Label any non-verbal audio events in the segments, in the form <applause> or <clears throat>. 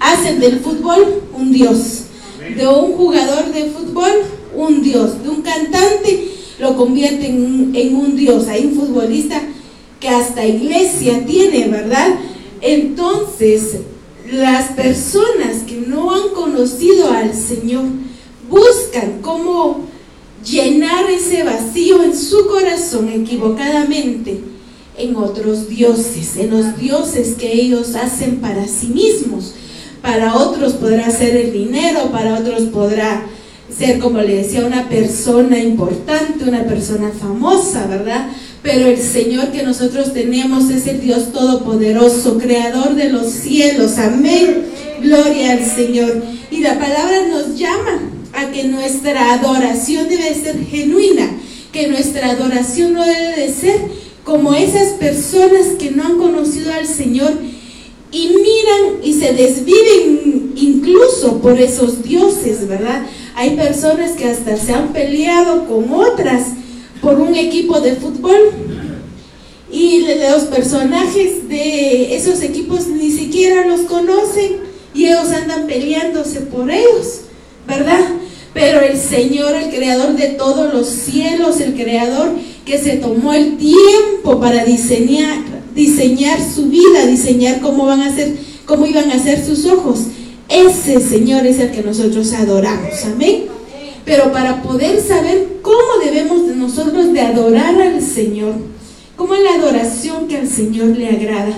hacen del fútbol un dios, de un jugador de fútbol un dios, de un cantante lo convierten en, un dios. Hay un futbolista que hasta iglesia tiene, ¿verdad? Entonces, las personas que no han conocido al Señor buscan cómo llenar ese vacío en su corazón equivocadamente en otros dioses, en los dioses que ellos hacen para sí mismos. Para otros podrá ser el dinero, para otros podrá ser, como le decía, una persona importante, una persona famosa, ¿verdad? Pero el Señor que nosotros tenemos es el Dios Todopoderoso, Creador de los cielos. Amén. Gloria al Señor. Y la palabra nos llama a que nuestra adoración debe ser genuina, que nuestra adoración no debe de ser como esas personas que no han conocido al Señor y miran y se desviven incluso por esos dioses, ¿verdad? Hay personas que hasta se han peleado con otras por un equipo de fútbol y los personajes de esos equipos ni siquiera los conocen y ellos andan peleándose por ellos, ¿verdad? Pero el Señor, el creador de todos los cielos, el creador que se tomó el tiempo para diseñar, diseñar su vida, diseñar cómo van a ser, cómo iban a ser sus ojos. Ese Señor es el que nosotros adoramos. Amén. Pero para poder saber cómo debemos nosotros de adorar al Señor, cómo es la adoración que al Señor le agrada,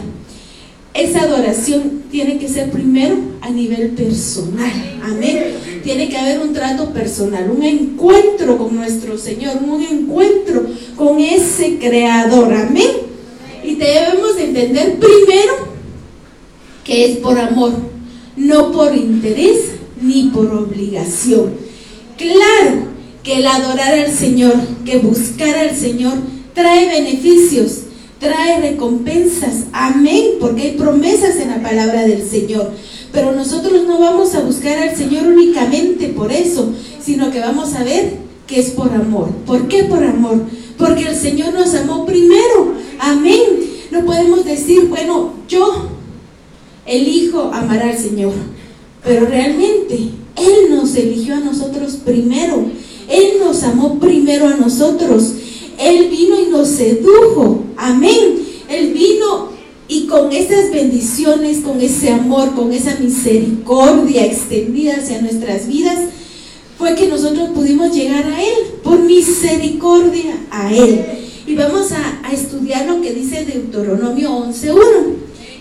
esa adoración tiene que ser primero a nivel personal. Amén. Tiene que haber un trato personal, un encuentro con nuestro Señor, un encuentro con ese creador. Amén. Y debemos entender primero que es por amor, no por interés ni por obligación. Claro que el adorar al Señor, que buscar al Señor, trae beneficios, trae recompensas. Amén, porque hay promesas en la palabra del Señor. Pero nosotros no vamos a buscar al Señor únicamente por eso, sino que vamos a ver que es por amor. ¿Por qué por amor? Porque el Señor nos amó primero. Amén. No podemos decir, bueno, yo elijo amar al Señor. Pero realmente Él nos eligió a nosotros primero. Él nos amó primero a nosotros. Él vino y nos sedujo. Amén. Él vino y con esas bendiciones, con ese amor, con esa misericordia extendida hacia nuestras vidas, fue que nosotros pudimos llegar a Él, por misericordia a Él. Y vamos a, estudiar lo que dice Deuteronomio 11.1.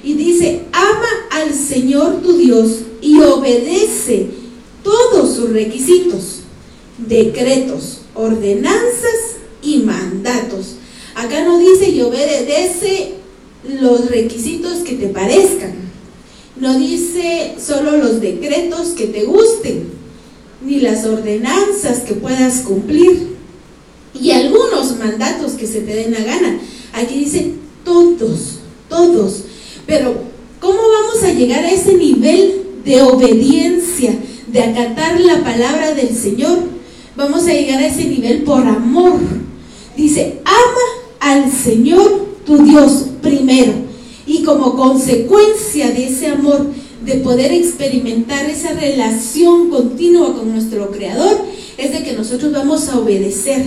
Y dice, ama al Señor tu Dios y obedece todos sus requisitos, decretos, ordenanzas y mandatos. Acá no dice y obedece los requisitos que te parezcan. No dice solo los decretos que te gusten, ni las ordenanzas que puedas cumplir, y algunos mandatos que se te den la gana. Aquí dice todos, todos. Pero, ¿cómo vamos a llegar a ese nivel de obediencia, de acatar la palabra del Señor? Vamos a llegar a ese nivel por amor. Dice, ama al Señor tu Dios primero. Y como consecuencia de ese amor, de poder experimentar esa relación continua con nuestro Creador, es de que nosotros vamos a obedecer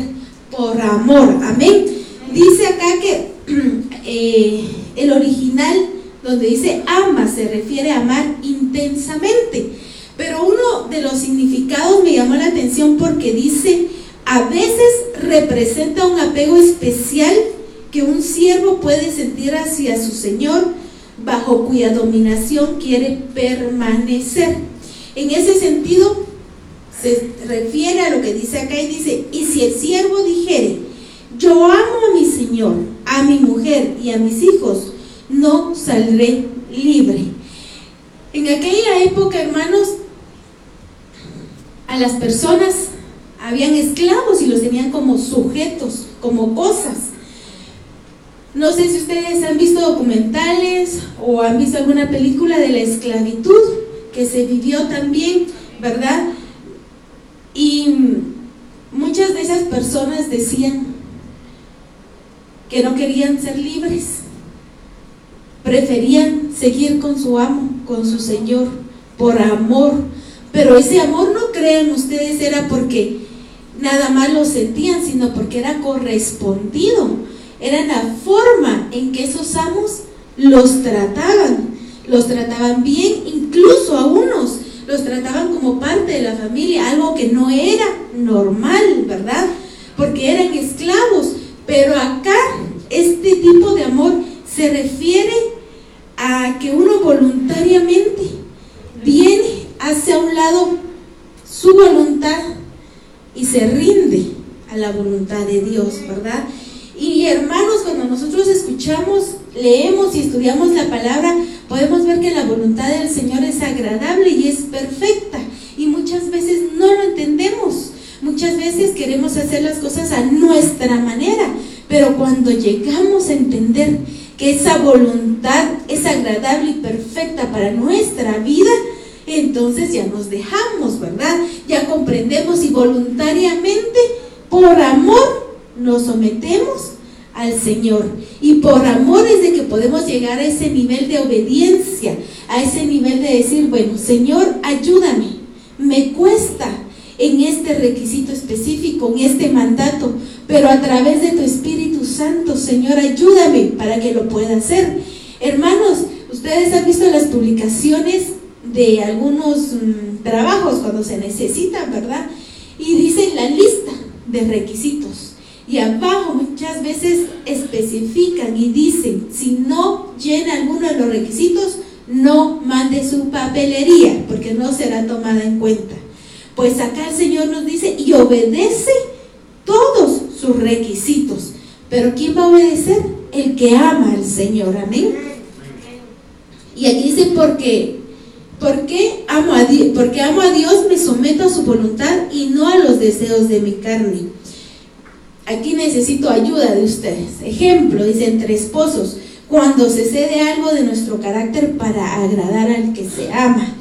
por amor. Amén. Dice acá que <clears throat> eh, el original donde dice ama se refiere a amar intensamente. Pero uno de los significados me llamó la atención porque dice, a veces representa un apego especial que un siervo puede sentir hacia su Señor, bajo cuya dominación quiere permanecer. En ese sentido, se refiere a lo que dice acá y dice, y si el siervo dijere, yo amo a mi Señor, a mi mujer y a mis hijos, no saldré libre. En aquella época, hermanos, a las personas habían esclavos y los tenían como sujetos, como cosas. No sé si ustedes han visto documentales o han visto alguna película de la esclavitud que se vivió también, ¿verdad? Y muchas de esas personas decían que no querían ser libres, preferían seguir con su amo, con su Señor, por amor. Pero ese amor no crean ustedes era porque nada más lo sentían, sino porque era correspondido. Era la forma en que esos amos los trataban. Los trataban bien, incluso a unos los trataban como parte de la familia, algo que no era normal, ¿verdad? Porque eran esclavos. Pero acá este tipo de amor se refiere a que uno voluntariamente viene hacia un lado su voluntad y se rinde a la voluntad de Dios, ¿verdad? Y hermanos, cuando nosotros escuchamos, leemos y estudiamos la palabra, podemos ver que la voluntad del Señor es agradable y es perfecta. Y muchas veces no lo entendemos. Muchas veces queremos hacer las cosas a nuestra manera. Pero cuando llegamos a entender que esa voluntad es agradable y perfecta para nuestra vida, entonces ya nos dejamos, ¿verdad? Ya comprendemos y voluntariamente, por amor, nos sometemos al Señor. Y por amor es de que podemos llegar a ese nivel de obediencia, a ese nivel de decir, bueno, Señor, ayúdame, me cuesta en este requisito específico, en este mandato, pero a través de tu Espíritu Santo, Señor, ayúdame para que lo pueda hacer. Hermanos, ustedes han visto las publicaciones de algunos mm, trabajos cuando se necesitan, ¿verdad? Y dicen la lista de requisitos. Y abajo muchas veces especifican y dicen, si no llena alguno de los requisitos, no mande su papelería, porque no será tomada en cuenta. Pues acá el Señor nos dice, y obedece todos sus requisitos. Pero ¿quién va a obedecer? El que ama al Señor, amén. Y aquí dice, porque porque amo, a Dios, porque amo a Dios, me someto a su voluntad y no a los deseos de mi carne. Aquí necesito ayuda de ustedes. Ejemplo, dice entre esposos, cuando se cede algo de nuestro carácter para agradar al que se ama.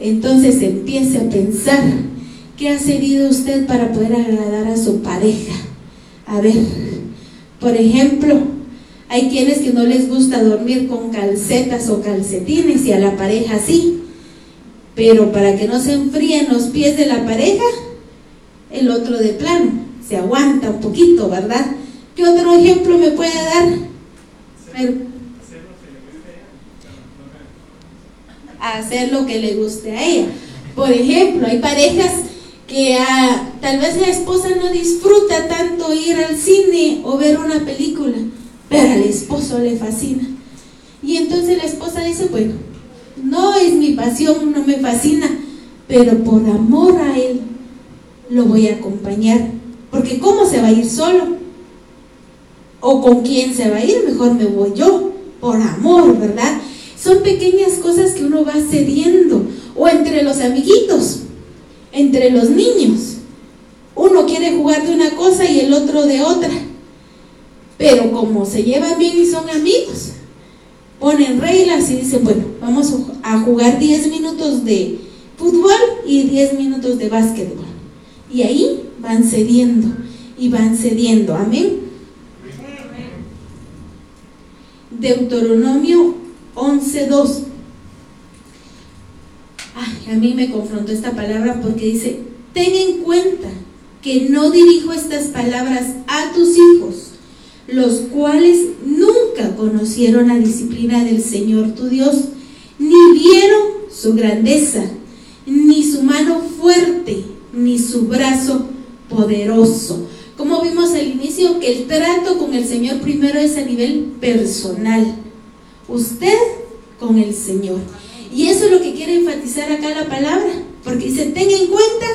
Entonces empiece a pensar, ¿qué ha cedido usted para poder agradar a su pareja? A ver, por ejemplo, hay quienes que no les gusta dormir con calcetas o calcetines y a la pareja sí. Pero para que no se enfríen los pies de la pareja, el otro de plano se aguanta un poquito, ¿verdad? ¿Qué otro ejemplo me puede dar? hacer lo que le guste a ella. Por ejemplo, hay parejas que tal vez la esposa no disfruta tanto ir al cine o ver una película, pero al esposo le fascina. Y entonces la esposa dice, bueno, no es mi pasión, no me fascina, pero por amor a él lo voy a acompañar. Porque ¿cómo se va a ir solo? ¿O con quién se va a ir? Mejor me voy yo, por amor, ¿verdad? Son pequeñas cosas que uno va cediendo. O entre los amiguitos, entre los niños. Uno quiere jugar de una cosa y el otro de otra. Pero como se llevan bien y son amigos, ponen reglas y dicen, bueno, vamos a jugar 10 minutos de fútbol y 10 minutos de básquetbol. Y ahí van cediendo y van cediendo. Amén. Deuteronomio 11.2. a mí me confrontó esta palabra porque dice, ten en cuenta que no dirijo estas palabras a tus hijos, los cuales nunca conocieron la disciplina del Señor tu Dios, ni vieron su grandeza, ni su mano fuerte, ni su brazo poderoso. Como vimos al inicio, que el trato con el Señor primero es a nivel personal. Usted con el Señor. Y eso es lo que quiere enfatizar acá la palabra, porque dice, ten en cuenta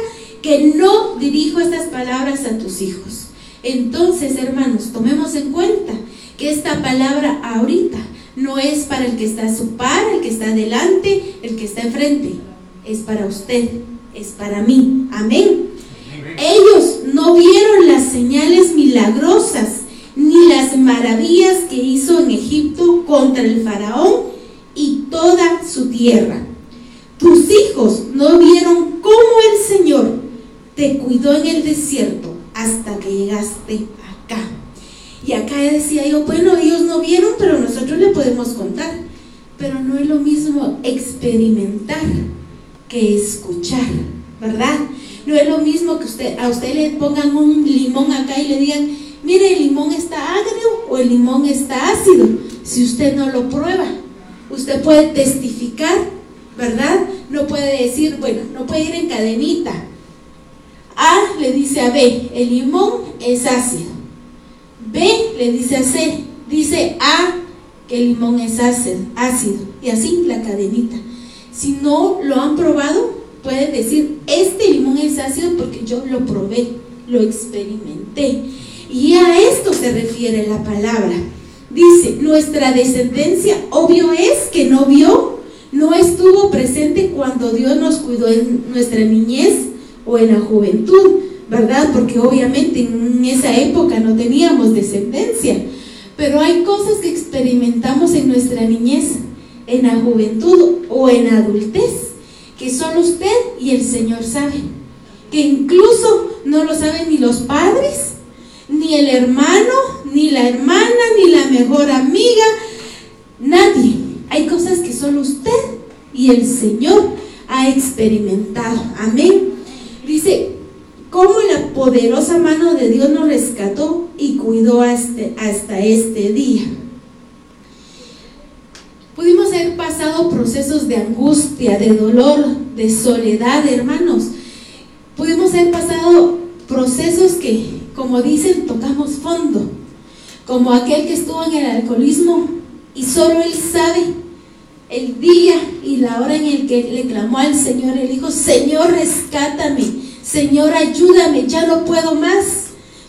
que no dirijo estas palabras a tus hijos. Entonces, hermanos, tomemos en cuenta que esta palabra ahorita no es para el que está a su par, el que está adelante, el que está enfrente. Es para usted, es para mí. Amén. Ellos no vieron las señales milagrosas ni las maravillas que hizo en Egipto contra el faraón y toda su tierra. Tus hijos no vieron cómo el Señor te cuidó en el desierto hasta que llegaste acá. Y acá decía yo, bueno, ellos no vieron, pero nosotros le podemos contar. Pero no es lo mismo experimentar que escuchar, ¿verdad? No es lo mismo que usted, a usted le pongan un limón acá y le digan, mire, el limón está agrio o el limón está ácido. Si usted no lo prueba, usted puede testificar, ¿verdad? No puede decir, bueno, no puede ir en cadenita. A le dice a B, el limón es ácido. B le dice a C, dice A que el limón es ácido. Y así la cadenita. Si no lo han probado, pueden decir, este limón es ácido porque yo lo probé, lo experimenté. Y a esto se refiere la palabra. Dice, nuestra descendencia, obvio es que no vio, no estuvo presente cuando Dios nos cuidó en nuestra niñez o en la juventud, ¿verdad? Porque obviamente en esa época no teníamos descendencia. Pero hay cosas que experimentamos en nuestra niñez, en la juventud o en la adultez, que solo usted y el Señor saben. Que incluso no lo saben ni los padres, ni el hermano, ni la hermana, ni la mejor amiga, nadie. Hay cosas que solo usted y el Señor ha experimentado. Amén. Dice, cómo la poderosa mano de Dios nos rescató y cuidó hasta, hasta este día. Pudimos haber pasado procesos de angustia, de dolor, de soledad, hermanos. Pudimos haber pasado procesos que, como dicen, tocamos fondo. Como aquel que estuvo en el alcoholismo y solo él sabe el día y la hora en el que le clamó al Señor. Él dijo, Señor, rescátame. Señor, ayúdame. Ya no puedo más.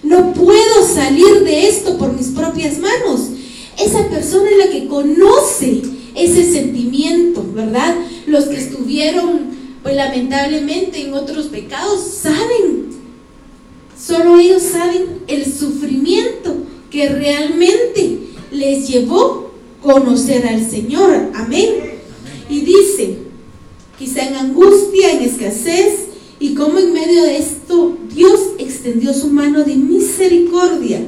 No puedo salir de esto por mis propias manos. Esa persona es la que conoce ese sentimiento, ¿verdad? Los que estuvieron, pues lamentablemente en otros pecados, saben, solo ellos saben el sufrimiento que realmente les llevó conocer al Señor. Amén. Y dice, quizá en angustia, en escasez, y como en medio de esto Dios extendió su mano de misericordia,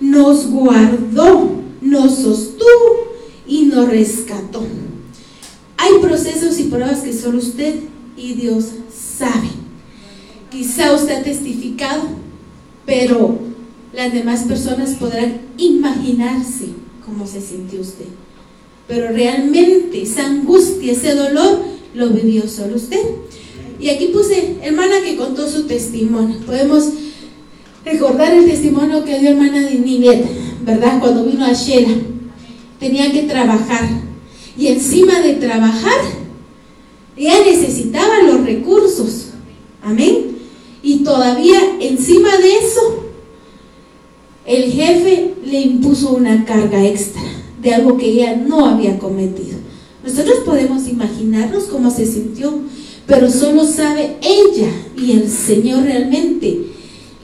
nos guardó, nos sostuvo y nos rescató. Hay procesos y pruebas que solo usted y Dios saben. Quizá usted ha testificado, pero las demás personas podrán imaginarse cómo se sintió usted. Pero realmente esa angustia, ese dolor, lo vivió solo usted. Y aquí puse, hermana que contó su testimonio. Podemos recordar el testimonio que dio hermana de Nivet, ¿verdad? Cuando vino a Shela tenía que trabajar. Y encima de trabajar, ella necesitaba los recursos. Amén. Y todavía encima de eso, el jefe le impuso una carga extra de algo que ella no había cometido. Nosotros podemos imaginarnos cómo se sintió, pero solo sabe ella y el Señor realmente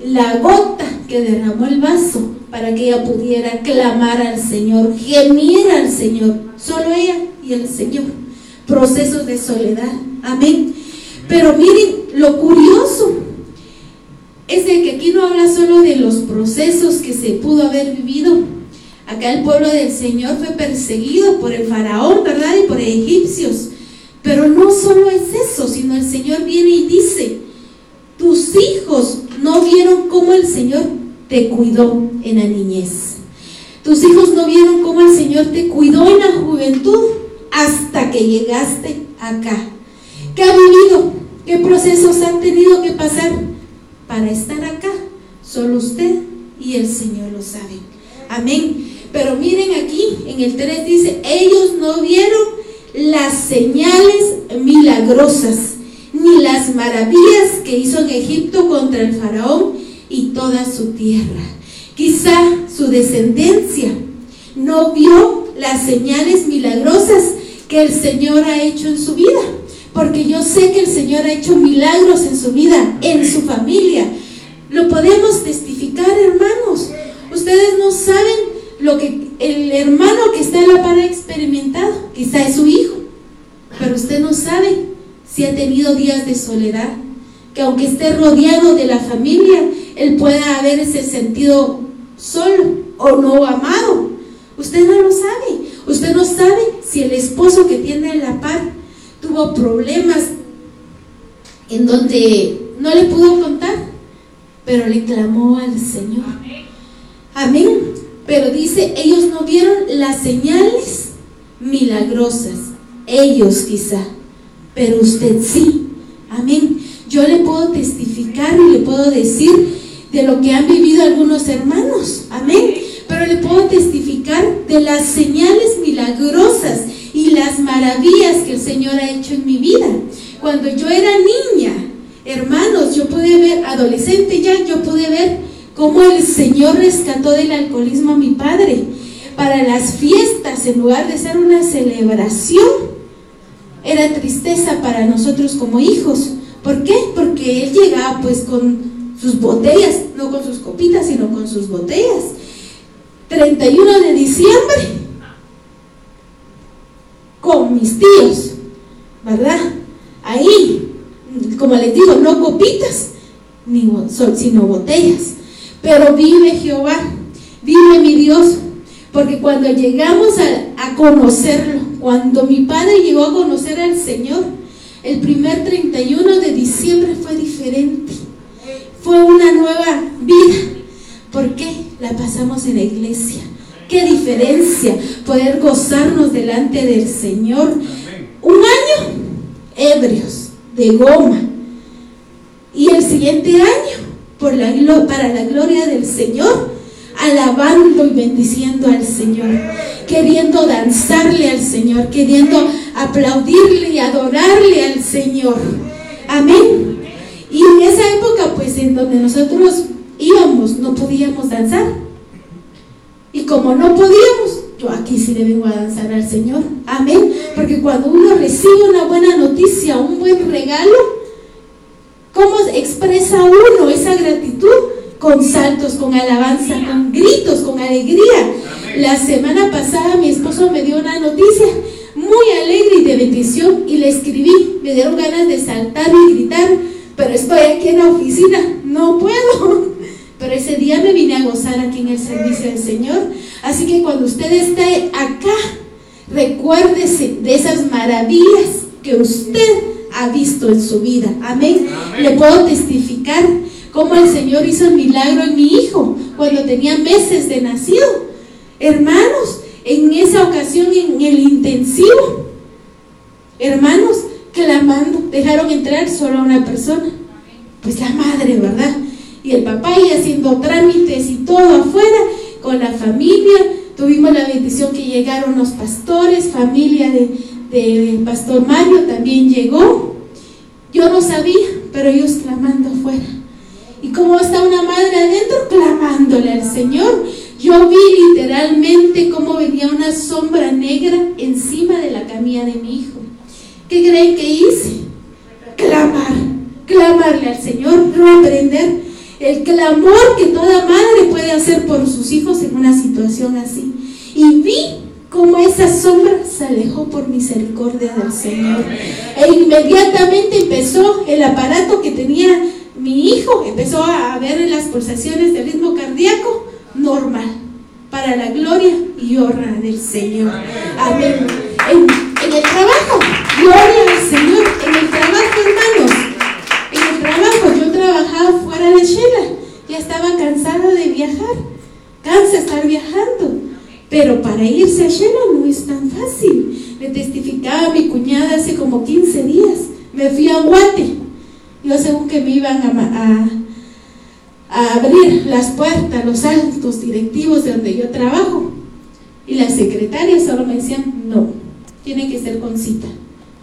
la gota que derramó el vaso para que ella pudiera clamar al Señor, gemir al Señor, solo ella y el Señor. Procesos de soledad, amén. Pero miren, lo curioso es de que aquí no habla solo de los procesos que se pudo haber vivido. Acá el pueblo del Señor fue perseguido por el faraón, ¿verdad? Y por egipcios. Pero no solo es eso, sino el Señor viene y dice, tus hijos no vieron cómo el Señor te cuidó en la niñez. Tus hijos no vieron cómo el Señor te cuidó en la juventud hasta que llegaste acá. ¿Qué ha vivido? ¿Qué procesos han tenido que pasar para estar acá? Solo usted y el Señor lo saben. Amén. Pero miren aquí, en el 3 dice, ellos no vieron las señales milagrosas, ni las maravillas que hizo en Egipto contra el faraón y toda su tierra. Quizá su descendencia no vio las señales milagrosas que el Señor ha hecho en su vida, porque yo sé que el Señor ha hecho milagros en su vida, en su familia. Lo podemos testificar, hermanos. Ustedes no saben lo que el hermano que está en la par ha experimentado, quizá es su hijo, pero usted no sabe si ha tenido días de soledad, que aunque esté rodeado de la familia, él pueda haberse sentido solo o no amado. Usted no lo sabe. Usted no sabe si el esposo que tiene en la par tuvo problemas en donde no le pudo contar, pero le clamó al Señor. Amén. Pero dice, ellos no vieron las señales milagrosas, ellos quizá, pero usted sí. Amén. Yo le puedo testificar y le puedo decir de lo que han vivido algunos hermanos. Amén. Pero le puedo testificar de las señales milagrosas y las maravillas que el Señor ha hecho en mi vida. Cuando yo era niña, hermanos, yo pude ver, adolescente ya, yo pude ver cómo el Señor rescató del alcoholismo a mi padre. Para las fiestas, en lugar de ser una celebración, era tristeza para nosotros como hijos. ¿Por qué? Porque él llegaba pues con sus botellas, no con sus copitas, sino con sus botellas. 31 de diciembre, con mis tíos, ¿verdad? Ahí, como les digo, no copitas, ni, sino botellas. Pero vive Jehová, vive mi Dios, porque cuando llegamos a, a conocerlo, cuando mi padre llegó a conocer al Señor, el primer 31 de diciembre fue diferente. Fue una nueva vida. ¿Por qué? La pasamos en la iglesia. Qué diferencia poder gozarnos delante del Señor. Un año ebrios, de goma. Y el siguiente año, por la, para la gloria del Señor, alabando y bendiciendo al Señor, queriendo danzarle al Señor, queriendo aplaudirle y adorarle al Señor. Amén. Y en esa época, pues en donde nosotros íbamos, no podíamos danzar. Y como no podíamos, yo aquí sí le vengo a danzar al Señor. Amén. Porque cuando uno recibe una buena noticia, un buen regalo, ¿cómo expresa uno esa gratitud? Con saltos, con alabanza, con gritos, con alegría. La semana pasada mi esposo me dio una noticia muy alegre y de bendición y le escribí. Me dieron ganas de saltar y gritar, pero estoy aquí en la oficina, no puedo. Pero ese día me vine a gozar aquí en el servicio del Señor. Así que cuando usted esté acá, recuérdese de esas maravillas que usted ha visto en su vida. Amén. Le puedo testificar cómo el Señor hizo el milagro en mi hijo cuando tenía meses de nacido. Hermanos, en esa ocasión en el intensivo, hermanos, clamando, dejaron entrar solo a una persona, pues la madre, ¿verdad? Y el papá y haciendo trámites y todo afuera con la familia. Tuvimos la bendición que llegaron los pastores, familia de, Pastor Mario también llegó. Yo no sabía, pero ellos clamando afuera. ¿Y cómo está una madre adentro? Clamándole al Señor. Yo vi literalmente cómo venía una sombra negra encima de la camilla de mi hijo. ¿Qué creen que hice? Clamar, clamarle al Señor, no aprender el clamor que toda madre puede hacer por sus hijos en una situación así. Y vi cómo esa sombra se alejó por misericordia del Señor. E inmediatamente empezó el aparato que tenía mi hijo, empezó a ver las pulsaciones del ritmo cardíaco normal, para la gloria y honra del Señor. Amén. En, en el trabajo, gloria al Señor. En el trabajo, hermanos, en el trabajo, yo trabajaba fuera de Shela, ya estaba cansada de viajar, cansa estar viajando. Pero para irse a Shela no es tan fácil. Le testificaba a mi cuñada hace como 15 días. Me fui a Guate. Yo según que me iban a, a, abrir las puertas, los altos directivos de donde yo trabajo. Y las secretarias solo me decían, no, tiene que ser con cita.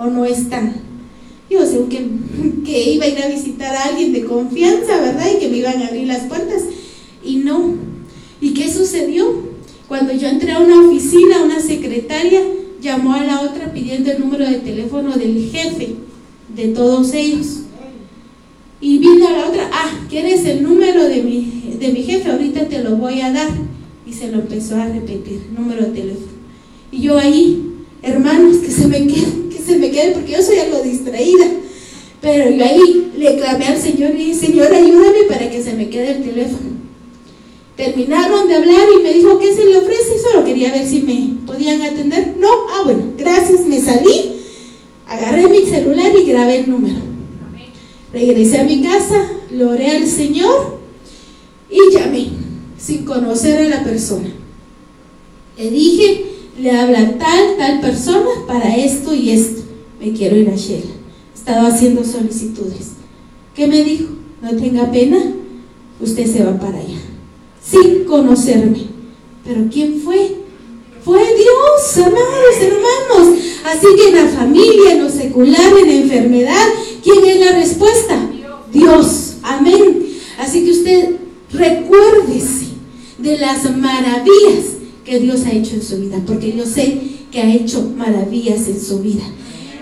O no están. Yo según que, que iba a ir a visitar a alguien de confianza, ¿verdad? Y que me iban a abrir las puertas. Y no. ¿Y qué sucedió? Cuando yo entré a una oficina, una secretaria llamó a la otra pidiendo el número de teléfono del jefe de todos ellos. Y vino la otra, ah, ¿quieres el número de mi, de mi jefe? Ahorita te lo voy a dar. Y se lo empezó a repetir, número de teléfono. Y yo ahí, hermanos, que se me quede, que se me quede, porque yo soy algo distraída. Pero yo ahí le clamé al Señor y dije, Señor, ayúdame para que se me quede el teléfono. Terminaron de hablar y me dijo, ¿qué se le ofrece? Solo quería ver si me podían atender. No, ah, bueno, gracias, me salí, agarré mi celular y grabé el número. Regresé a mi casa, lo oré al Señor y llamé, sin conocer a la persona. Le dije, le habla tal, tal persona para esto y esto. Me quiero ir a Shela. Estaba haciendo solicitudes. ¿Qué me dijo? No tenga pena, usted se va para allá. Sin conocerme. ¿Pero quién fue? Fue Dios, amados hermanos. Así que en la familia, en lo secular, en la enfermedad, ¿quién es la respuesta? Dios. Amén. Así que usted recuérdese de las maravillas que Dios ha hecho en su vida, porque yo sé que ha hecho maravillas en su vida.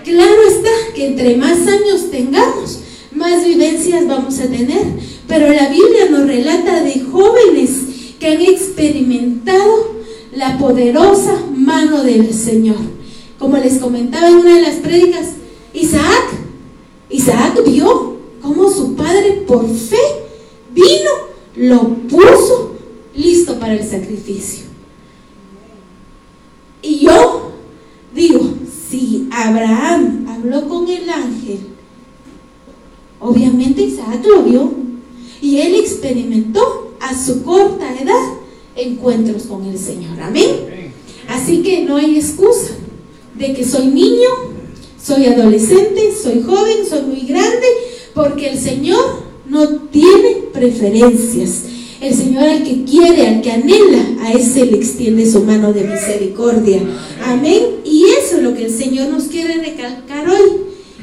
Claro está que entre más años tengamos, más vivencias vamos a tener, pero la Biblia nos relata de jóvenes que han experimentado la poderosa mano del Señor. Como les comentaba en una de las prédicas, Isaac, Isaac vio cómo su padre por fe vino, lo puso listo para el sacrificio. Y yo digo, si Abraham habló con el ángel, obviamente Isaac lo vio y él experimentó a su corta edad encuentros con el Señor. Amén. Así que no hay excusa de que soy niño, soy adolescente, soy joven, soy muy grande, porque el Señor no tiene preferencias. El Señor al que quiere, al que anhela, a ese le extiende su mano de misericordia. Amén. Y eso es lo que el Señor nos quiere recalcar hoy.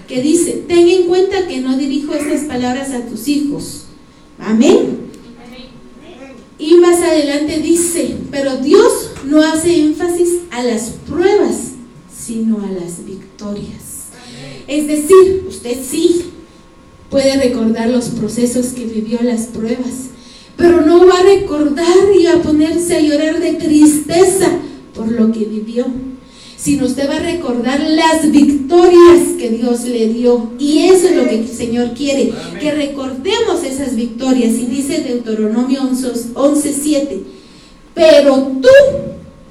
Que dice, ten en cuenta que no dirijo estas palabras a tus hijos. Amén. Y más adelante dice, pero Dios no hace énfasis a las pruebas, sino a las victorias. Es decir, usted sí puede recordar los procesos que vivió las pruebas, pero no va a recordar y a ponerse a llorar de tristeza por lo que vivió sino usted va a recordar las victorias que Dios le dio. Y eso es lo que el Señor quiere, que recordemos esas victorias. Y dice Deuteronomio 11.7, pero tú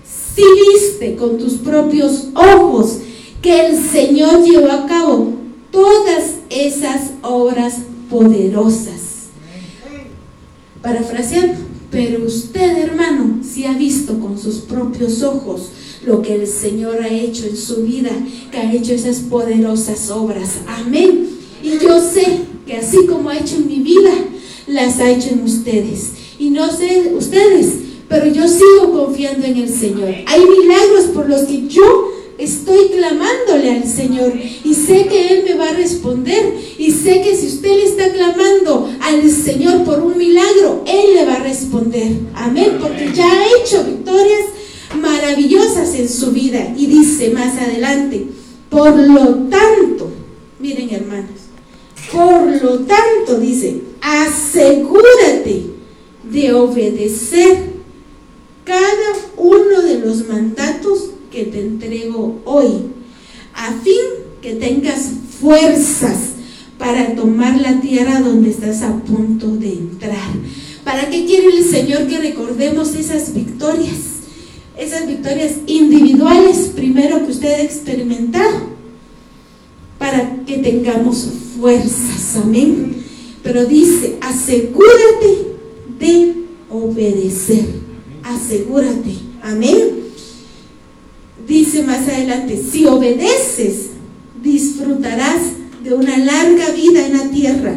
sí viste con tus propios ojos que el Señor llevó a cabo todas esas obras poderosas. Parafraseando, pero usted hermano, sí ha visto con sus propios ojos lo que el Señor ha hecho en su vida, que ha hecho esas poderosas obras. Amén. Y yo sé que así como ha hecho en mi vida, las ha hecho en ustedes. Y no sé ustedes, pero yo sigo confiando en el Señor. Hay milagros por los que yo estoy clamándole al Señor y sé que Él me va a responder y sé que si usted le está clamando al Señor por un milagro, Él le va a responder. Amén, porque ya ha hecho victorias maravillosas en su vida. Y dice más adelante, por lo tanto, miren hermanos, por lo tanto dice, asegúrate de obedecer cada uno de los mandatos que te entrego hoy, a fin que tengas fuerzas para tomar la tierra donde estás a punto de entrar. ¿Para qué quiere el Señor que recordemos esas victorias? esas victorias individuales primero que usted ha experimentado para que tengamos fuerzas, amén. Pero dice, asegúrate de obedecer, asegúrate, amén. Dice más adelante, si obedeces, disfrutarás de una larga vida en la tierra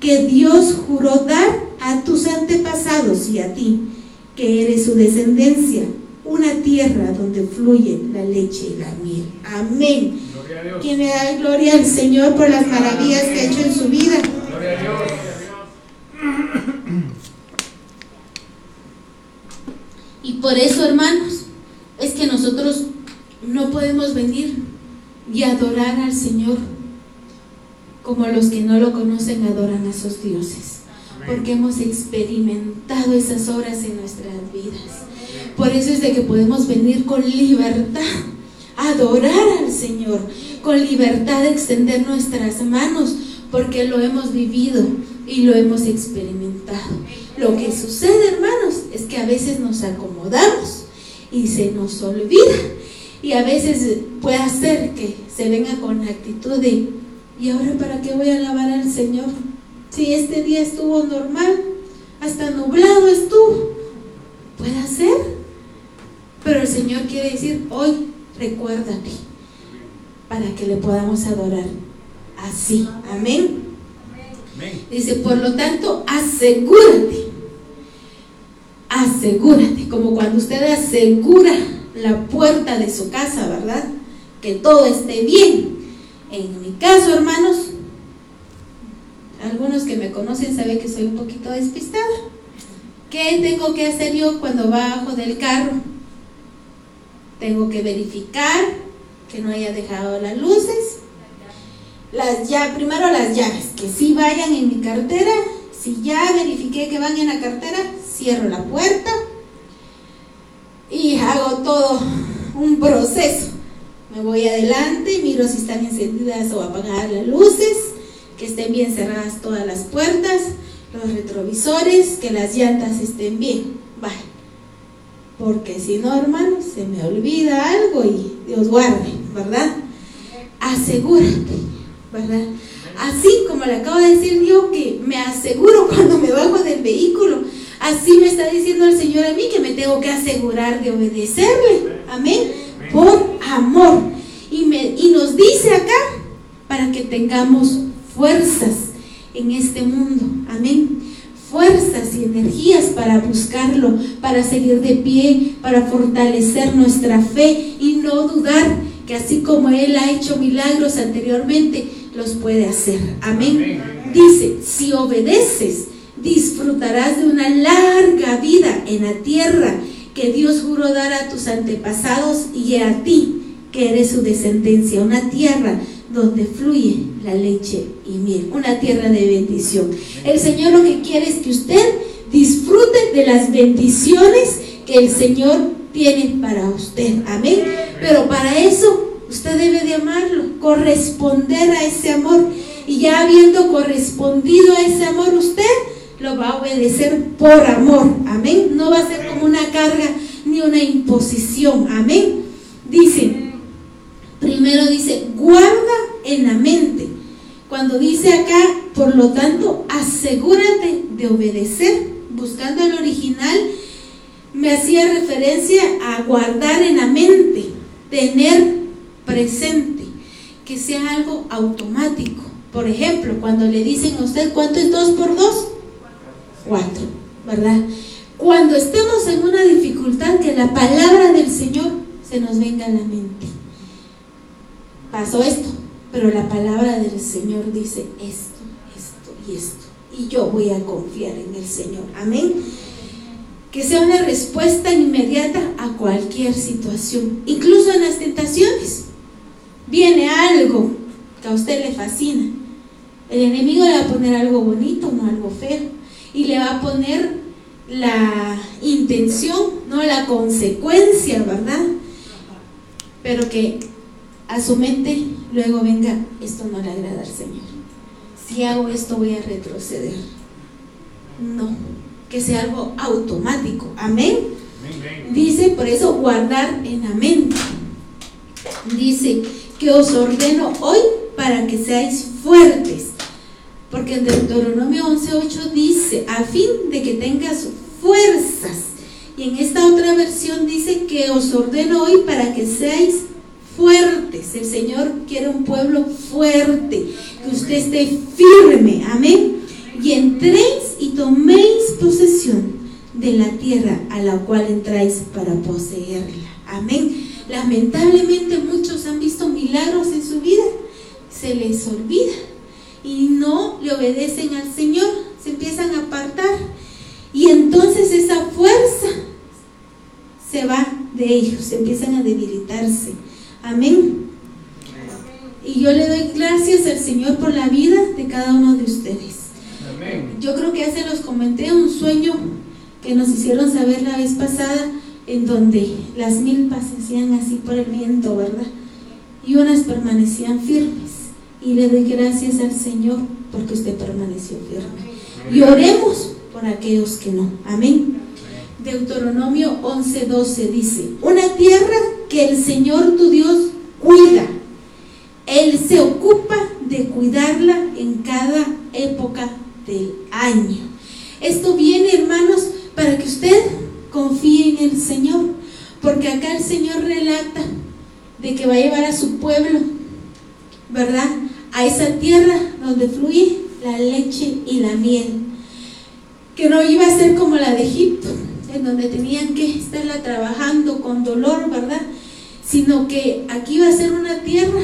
que Dios juró dar a tus antepasados y a ti, que eres su descendencia una tierra donde fluye la leche y la miel. Amén. Quien le da gloria al Señor por las maravillas que ha hecho en su vida. Gloria a Dios. Y por eso, hermanos, es que nosotros no podemos venir y adorar al Señor como los que no lo conocen adoran a sus dioses. Porque hemos experimentado esas obras en nuestras vidas. Por eso es de que podemos venir con libertad, adorar al Señor, con libertad de extender nuestras manos, porque lo hemos vivido y lo hemos experimentado. Lo que sucede, hermanos, es que a veces nos acomodamos y se nos olvida. Y a veces puede hacer que se venga con la actitud de, ¿y ahora para qué voy a alabar al Señor? Si este día estuvo normal, hasta nublado estuvo, puede ser. Pero el Señor quiere decir, hoy recuérdate, para que le podamos adorar así. Amén. Dice, por lo tanto, asegúrate, asegúrate, como cuando usted asegura la puerta de su casa, ¿verdad? Que todo esté bien. En mi caso, hermanos, algunos que me conocen saben que soy un poquito despistada. ¿Qué tengo que hacer yo cuando bajo del carro? Tengo que verificar que no haya dejado las luces. Las ya, primero las llaves, que sí vayan en mi cartera. Si ya verifiqué que van en la cartera, cierro la puerta y hago todo un proceso. Me voy adelante, miro si están encendidas o apagadas las luces, que estén bien cerradas todas las puertas, los retrovisores, que las llantas estén bien. Vale. Porque si no, hermanos, se me olvida algo y Dios guarde, ¿verdad? Asegúrate, ¿verdad? Así como le acabo de decir yo que me aseguro cuando me bajo del vehículo, así me está diciendo el Señor a mí que me tengo que asegurar de obedecerle. Amén. Por amor. Y, me, y nos dice acá para que tengamos fuerzas en este mundo. Amén. Fuerzas y energías para buscarlo, para seguir de pie, para fortalecer nuestra fe y no dudar que así como Él ha hecho milagros anteriormente, los puede hacer. Amén. Dice, si obedeces, disfrutarás de una larga vida en la tierra que Dios juró dar a tus antepasados y a ti, que eres su descendencia, una tierra donde fluye la leche y miel, una tierra de bendición. El Señor lo que quiere es que usted disfrute de las bendiciones que el Señor tiene para usted. Amén. Pero para eso usted debe de amarlo, corresponder a ese amor. Y ya habiendo correspondido a ese amor, usted lo va a obedecer por amor. Amén. No va a ser como una carga ni una imposición. Amén. Dice, primero dice, guarda en la mente. Cuando dice acá, por lo tanto, asegúrate de obedecer. Buscando el original, me hacía referencia a guardar en la mente, tener presente, que sea algo automático. Por ejemplo, cuando le dicen a usted, ¿cuánto es 2 por 2? 4, ¿verdad? Cuando estemos en una dificultad, que la palabra del Señor se nos venga a la mente. Pasó esto, pero la palabra del Señor dice esto, esto y esto. Y yo voy a confiar en el Señor. Amén. Que sea una respuesta inmediata a cualquier situación, incluso en las tentaciones. Viene algo que a usted le fascina. El enemigo le va a poner algo bonito, no algo feo. Y le va a poner la intención, no la consecuencia, ¿verdad? Pero que a su mente luego venga, esto no le agrada al Señor. Si hago esto voy a retroceder. No, que sea algo automático. Amén. Dice, por eso guardar en la mente. Dice que os ordeno hoy para que seáis fuertes. Porque en Deuteronomio 11.8 dice, a fin de que tengas fuerzas. Y en esta otra versión dice que os ordeno hoy para que seáis fuertes. El Señor quiere un pueblo fuerte, que usted esté firme, amén. Y entréis y toméis posesión de la tierra a la cual entráis para poseerla. Amén. Lamentablemente muchos han visto milagros en su vida, se les olvida y no le obedecen al Señor, se empiezan a apartar y entonces esa fuerza se va de ellos, empiezan a debilitarse. Amén. Y yo le doy gracias al Señor por la vida de cada uno de ustedes. Yo creo que hace los comenté un sueño que nos hicieron saber la vez pasada, en donde las milpas se hacían así por el viento, ¿verdad? Y unas permanecían firmes. Y le doy gracias al Señor porque usted permaneció firme. Y oremos por aquellos que no. Amén. Deuteronomio 11:12 dice, una tierra que el Señor tu Dios cuida. Él se ocupa de cuidar cuidarla en cada época del año. Esto viene, hermanos, para que usted confíe en el Señor, porque acá el Señor relata de que va a llevar a su pueblo, ¿verdad? A esa tierra donde fluye la leche y la miel, que no iba a ser como la de Egipto, en donde tenían que estarla trabajando con dolor, ¿verdad? Sino que aquí iba a ser una tierra,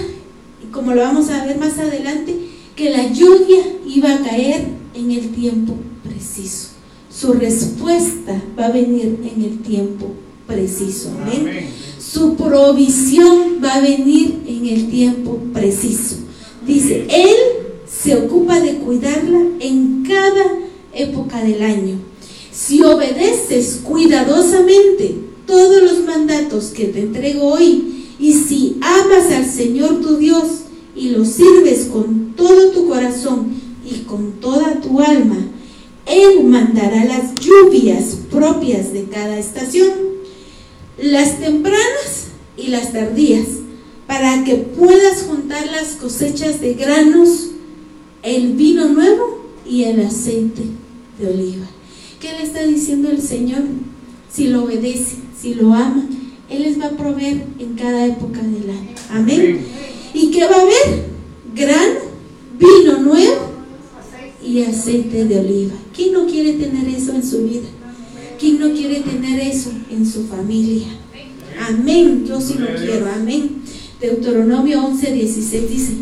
y como lo vamos a ver más adelante, que la lluvia iba a caer en el tiempo preciso. Su respuesta va a venir en el tiempo preciso. Amén. Su provisión va a venir en el tiempo preciso. Dice, Él se ocupa de cuidarla en cada época del año. Si obedeces cuidadosamente todos los mandatos que te entrego hoy, y si amas al Señor tu Dios y lo sirves con todo tu corazón y con toda tu alma, Él mandará las lluvias propias de cada estación, las tempranas y las tardías, para que puedas juntar las cosechas de granos, el vino nuevo y el aceite de oliva. ¿Qué le está diciendo el Señor? Si lo obedece, si lo ama, Él les va a proveer en cada época del año. Amén. ¿Y qué va a haber? Grano, vino nuevo y aceite de oliva. ¿Quién no quiere tener eso en su vida? ¿Quién no quiere tener eso en su familia? Amén. Yo sí lo quiero. Amén. Deuteronomio 11, 16 dice,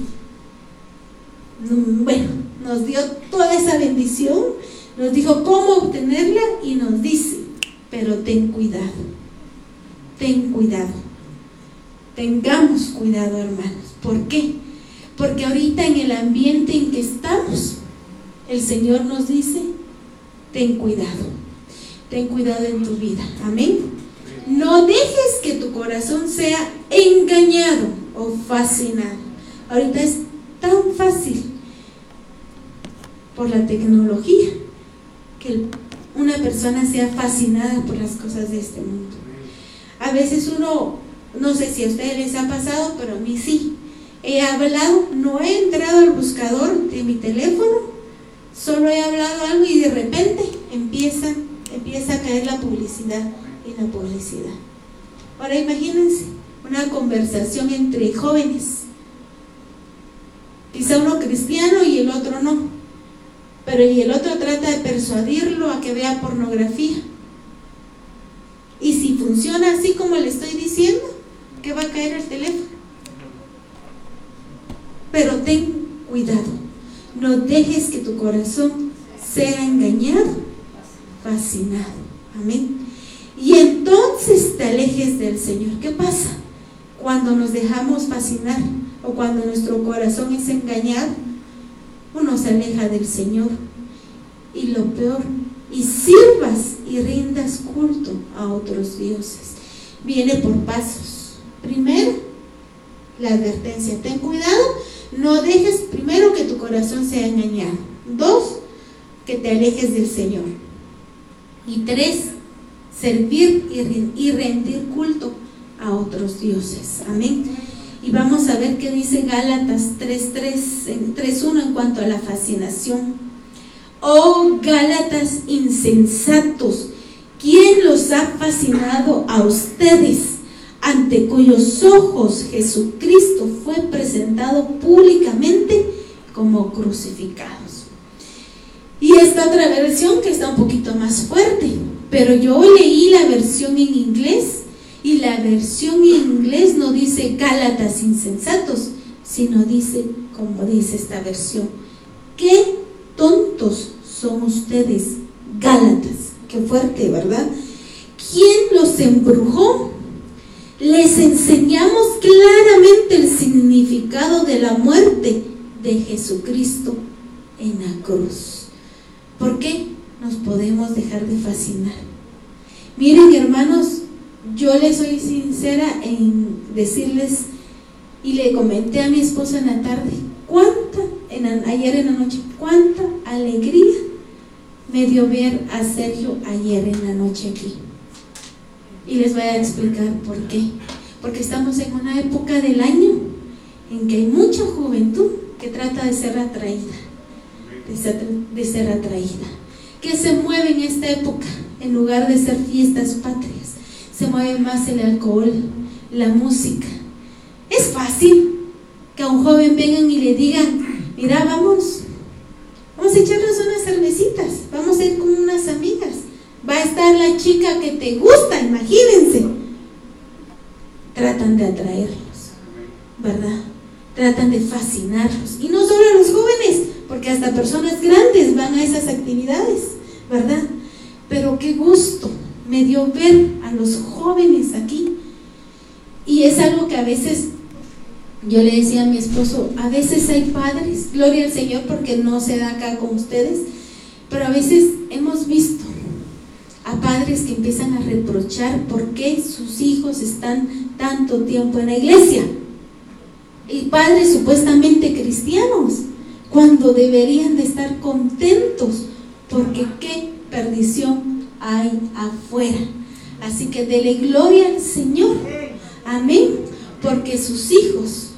bueno, nos dio toda esa bendición, nos dijo cómo obtenerla y nos dice, pero ten cuidado, ten cuidado, tengamos cuidado hermanos. ¿Por qué? Porque ahorita en el ambiente en que estamos, el Señor nos dice, ten cuidado, ten cuidado en tu vida. Amén. No dejes que tu corazón sea engañado o fascinado. Ahorita es tan fácil por la tecnología que una persona sea fascinada por las cosas de este mundo. A veces uno, no sé si a ustedes les ha pasado, pero a mí sí. He hablado, no he entrado al buscador de mi teléfono, solo he hablado algo y de repente empieza, empieza a caer la publicidad y la publicidad. Ahora imagínense una conversación entre jóvenes, quizá uno cristiano y el otro no, pero y el otro trata de persuadirlo a que vea pornografía. Y si funciona así como le estoy diciendo, ¿qué va a caer el teléfono? Pero ten cuidado, no dejes que tu corazón sea engañado, fascinado. Amén y entonces te alejes del Señor. ¿Qué pasa? Cuando nos dejamos fascinar o cuando nuestro corazón es engañado, uno se aleja del Señor. Y lo peor, y sirvas y rindas culto a otros dioses. Viene por pasos. Primero, la advertencia. Ten cuidado, no dejes primero que tu corazón sea engañado. Dos, que te alejes del Señor. Y tres, servir y rendir culto a otros dioses. Amén. Y vamos a ver qué dice Gálatas 3.1 en cuanto a la fascinación. Oh Gálatas insensatos, ¿quién los ha fascinado a ustedes? ante cuyos ojos Jesucristo fue presentado públicamente como crucificados. Y esta otra versión que está un poquito más fuerte. Pero yo leí la versión en inglés y la versión en inglés no dice Gálatas insensatos, sino dice, como dice esta versión, qué tontos son ustedes, Gálatas. Qué fuerte, ¿verdad? ¿Quién los embrujó? Les enseñamos claramente el significado de la muerte de Jesucristo en la cruz. ¿Por qué? nos podemos dejar de fascinar. Miren hermanos, yo les soy sincera en decirles, y le comenté a mi esposa en la tarde, cuánta, ayer en la noche, cuánta alegría me dio ver a Sergio ayer en la noche aquí. Y les voy a explicar por qué. Porque estamos en una época del año en que hay mucha juventud que que trata de ser atraída, de ser, atraída. ¿Qué se mueve en esta época? En lugar de ser fiestas patrias, se mueve más el alcohol, la música. Es fácil que a un joven vengan y le digan, mira, vamos, vamos a echarnos unas cervecitas, vamos a ir con unas amigas, va a estar la chica que te gusta, imagínense. Tratan de atraerlos, ¿verdad? Tratan de fascinarlos. Y no solo a los jóvenes, porque hasta personas grandes van a esas actividades, ¿verdad? Pero qué gusto me dio ver a los jóvenes aquí. Y es algo que a veces yo le decía a mi esposo, a veces hay padres, gloria al Señor porque no se da acá con ustedes, pero a veces hemos visto a padres que empiezan a reprochar por qué sus hijos están tanto tiempo en la iglesia. Y padres supuestamente cristianos, cuando deberían de estar contentos, porque qué perdición hay afuera. Así que dele gloria al Señor. Amén. Porque sus hijos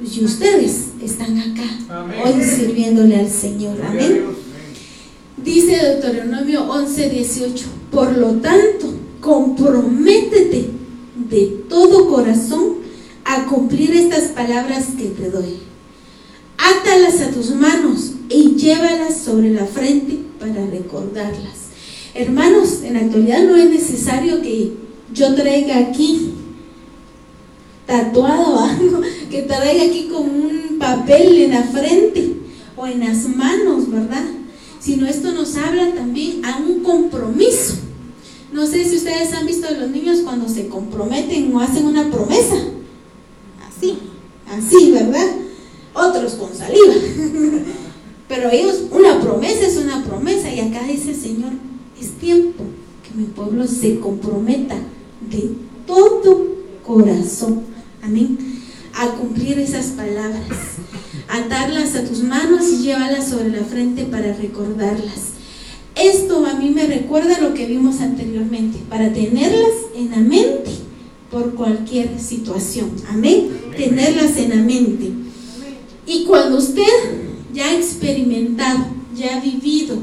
y ustedes están acá hoy sirviéndole al Señor. Amén. Dice Deuteronomio 11, 18. Por lo tanto, comprométete de todo corazón a cumplir estas palabras que te doy. Átalas a tus manos y llévalas sobre la frente para recordarlas. Hermanos, en la actualidad no es necesario que yo traiga aquí tatuado algo, que traiga aquí con un papel en la frente o en las manos, ¿verdad? Sino esto nos habla también a un compromiso. No sé si ustedes han visto a los niños cuando se comprometen o hacen una promesa. Así, así, ¿verdad? Otros con saliva. <laughs> Pero ellos, una promesa es una promesa. Y acá dice, Señor, es tiempo que mi pueblo se comprometa de todo corazón Amén. A cumplir esas palabras. Atarlas a tus manos y llévalas sobre la frente para recordarlas. Esto a mí me recuerda lo que vimos anteriormente, para tenerlas en la mente por cualquier situación. Amén. Tenerlas en la mente. Y cuando usted ya ha experimentado, ya ha vivido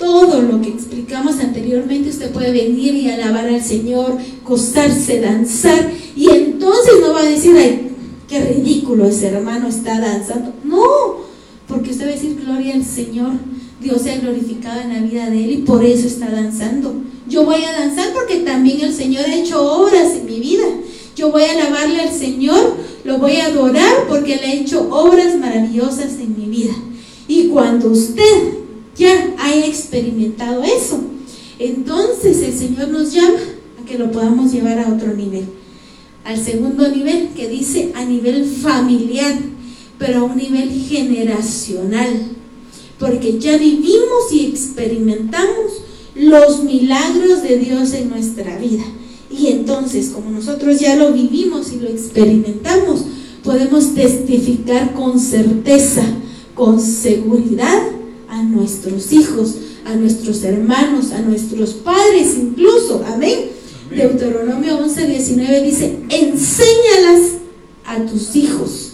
todo lo que explicamos anteriormente, usted puede venir y alabar al Señor, gozarse, danzar, y entonces no va a decir, ay, qué ridículo ese hermano está danzando. No, porque usted va a decir, gloria al Señor, Dios se ha glorificado en la vida de él y por eso está danzando. Yo voy a danzar porque también el Señor ha hecho obras en mi vida. Yo voy a alabarle al Señor, lo voy a adorar porque Él ha hecho obras maravillosas en mi vida. Y cuando usted ya haya experimentado eso. Entonces el Señor nos llama a que lo podamos llevar a otro nivel. Al segundo nivel, que dice a nivel familiar, pero a un nivel generacional. Porque ya vivimos y experimentamos los milagros de Dios en nuestra vida. Y entonces, como nosotros ya lo vivimos y lo experimentamos, podemos testificar con certeza, con seguridad a nuestros hijos, a nuestros hermanos, a nuestros padres incluso. Amén. Deuteronomio 11, 19 dice, enséñalas a tus hijos.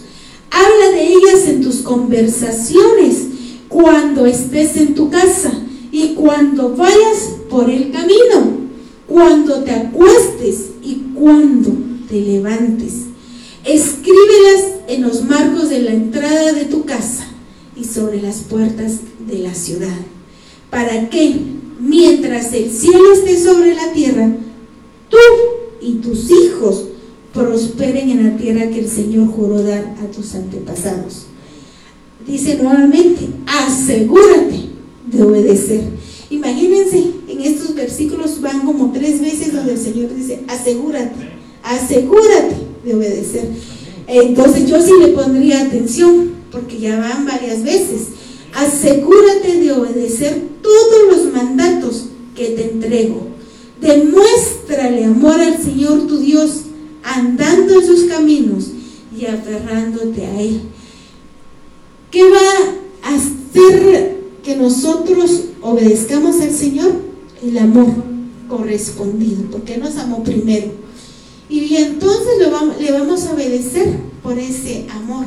Habla de ellas en tus conversaciones, cuando estés en tu casa y cuando vayas por el camino, cuando te acuestes y cuando te levantes. Escríbelas en los marcos de la entrada de tu casa y sobre las puertas de la ciudad, para que mientras el cielo esté sobre la tierra, tú y tus hijos prosperen en la tierra que el Señor juró dar a tus antepasados. Dice nuevamente, asegúrate de obedecer. Imagínense, en estos versículos van como tres veces donde el Señor dice, asegúrate, asegúrate de obedecer. Entonces yo sí le pondría atención, porque ya van varias veces asegúrate de obedecer todos los mandatos que te entrego. Demuéstrale amor al Señor tu Dios, andando en sus caminos y aferrándote a Él. ¿Qué va a hacer que nosotros obedezcamos al Señor? El amor correspondido, porque nos amó primero. Y entonces le vamos a obedecer por ese amor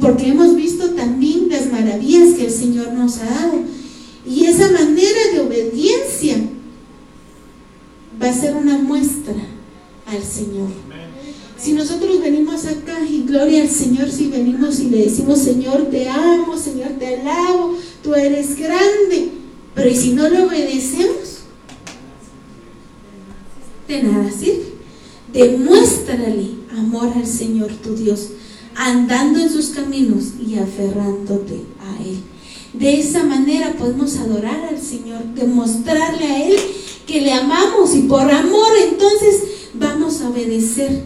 porque hemos visto también las maravillas que el Señor nos ha dado. Y esa manera de obediencia va a ser una muestra al Señor. Si nosotros venimos acá y gloria al Señor, si venimos y le decimos, Señor, te amo, Señor, te alabo, tú eres grande, pero ¿y si no lo obedecemos? De nada sirve. Demuéstrale amor al Señor tu Dios, andando en sus caminos y aferrándote a Él. De esa manera podemos adorar al Señor, demostrarle a Él que le amamos y por amor entonces vamos a obedecer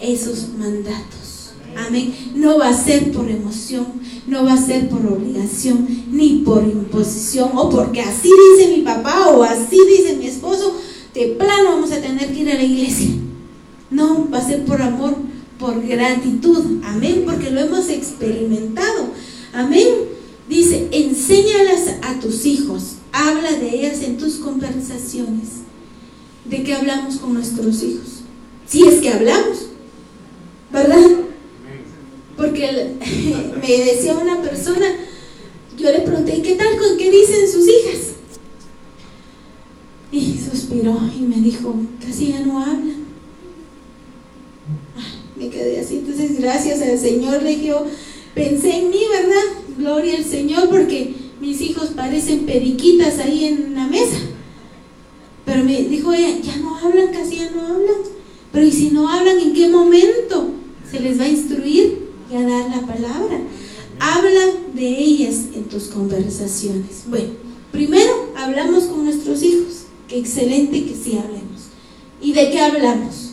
esos mandatos. Amén. No va a ser por emoción, no va a ser por obligación, ni por imposición, o porque así dice mi papá o así dice mi esposo, de plano vamos a tener que ir a la iglesia. No, va a ser por amor, por gratitud. Amén, porque lo hemos experimentado. Amén. Dice, enséñalas a tus hijos, habla de ellas en tus conversaciones. ¿De qué hablamos con nuestros hijos? Si es que hablamos, ¿verdad? Porque <laughs> me decía una persona, yo le pregunté, ¿qué tal con qué dicen sus hijas? Y suspiró y me dijo, casi ya no hablan. Me quedé así, entonces al Señor le dije, pensé en mí, ¿verdad? Gloria al Señor, porque mis hijos parecen periquitas ahí en la mesa. Pero me dijo ella, ya no hablan, casi ya no hablan. Pero ¿y si no hablan, en qué momento se les va a instruir y a dar la palabra? Habla de ellas en tus conversaciones. Bueno, primero hablamos con nuestros hijos. Qué excelente que sí hablemos. ¿Y de qué hablamos?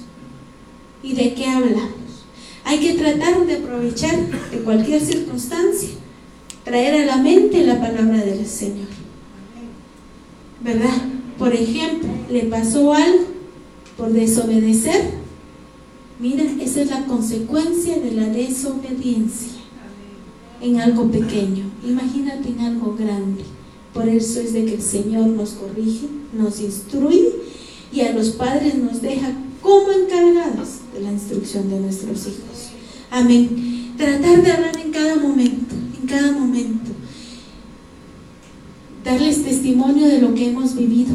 ¿Y de qué hablamos? Hay que tratar de aprovechar de cualquier circunstancia traer a la mente la palabra del Señor. ¿Verdad? Por ejemplo, le pasó algo por desobedecer. Mira, esa es la consecuencia de la desobediencia en algo pequeño. Imagínate en algo grande. Por eso es de que el Señor nos corrige, nos instruye y a los padres nos deja como encargados de la instrucción de nuestros hijos. Amén. Tratar de hablar en cada momento cada momento. Darles testimonio de lo que hemos vivido.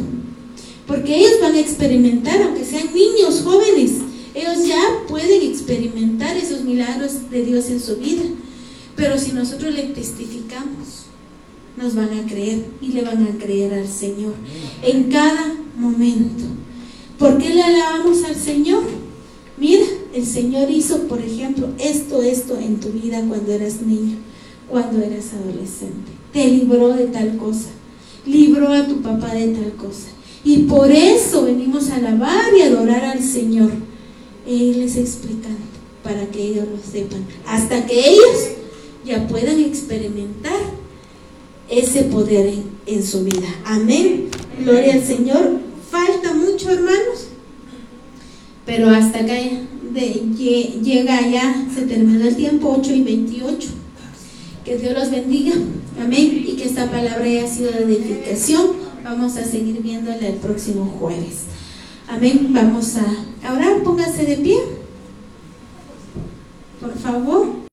Porque ellos van a experimentar, aunque sean niños, jóvenes, ellos ya pueden experimentar esos milagros de Dios en su vida. Pero si nosotros le testificamos, nos van a creer y le van a creer al Señor en cada momento. ¿Por qué le alabamos al Señor? Mira, el Señor hizo, por ejemplo, esto, esto en tu vida cuando eras niño cuando eras adolescente. Te libró de tal cosa. Libró a tu papá de tal cosa. Y por eso venimos a alabar y adorar al Señor. Él es explicando para que ellos lo sepan. Hasta que ellos ya puedan experimentar ese poder en, su vida. Amén. Gloria al Señor. Mucho, hermanos. Pero hasta acá llega ya, se terminó el tiempo, 8 y 28. Que Dios los bendiga. Amén. Y que esta palabra haya sido de edificación. Vamos a seguir viéndola el próximo jueves. Amén. Vamos a orar. Póngase de pie. Por favor.